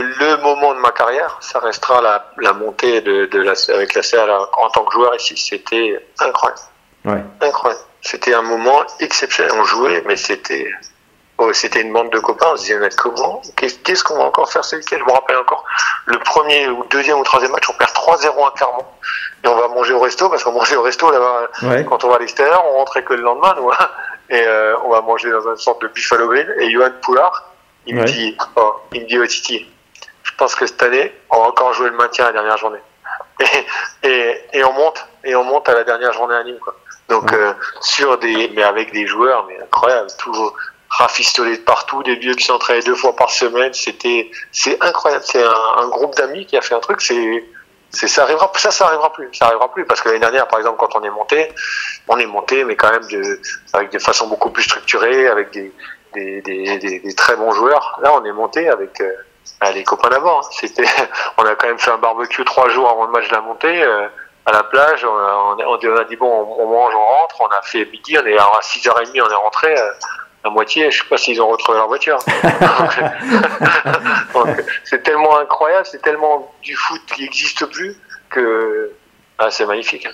Le moment de ma carrière, ça restera la, la montée de, de la, avec la CA en tant que joueur ici. C'était incroyable. Ouais. Incroyable. C'était un moment exceptionnel. On jouait, mais c'était. Oh, c'était une bande de copains, on se disait, mais comment Qu'est- Qu'est-ce qu'on va encore faire ce week-end? Je me rappelle encore, le premier ou deuxième ou troisième match, on perd 3-0 à Clermont. Et on va manger au resto, parce qu'on mangeait au resto là-bas, Ouais. quand on va à l'extérieur, on rentrait que le lendemain, nous, hein. Et euh, on va manger dans une sorte de Buffalo Grill. Et Johan Poulard, il me dit, oh, il me dit, oh Titi, pense que cette année, on va encore jouer le maintien à la dernière journée. Et, et, et on monte, et on monte à la dernière journée à Nîmes, quoi. Donc, Ouais. euh, sur des, mais avec des joueurs, mais incroyables, tout rafistolés de partout, des vieux qui s'entraînaient deux fois par semaine, c'était, c'est incroyable. C'est un, un groupe d'amis qui a fait un truc, c'est, ça arrivera, ça, ça arrivera plus, ça arrivera plus, parce que l'année dernière, par exemple, quand on est monté, on est monté, mais quand même de, avec de façon beaucoup plus structurée, avec des, des, des, des, des très bons joueurs. Là, on est monté avec, euh, ah, les copains d'avant. hein. C'était, on a quand même fait un barbecue trois jours avant le match de la montée. euh, à la plage, on a, on a- on a dit bon, on, on mange, on rentre. On a fait midi, on est à 6h30, on est rentré. euh, à moitié, je sais pas s'ils ont retrouvé leur voiture. C'est tellement incroyable, c'est tellement du foot qui n'existe plus que ah, c'est magnifique.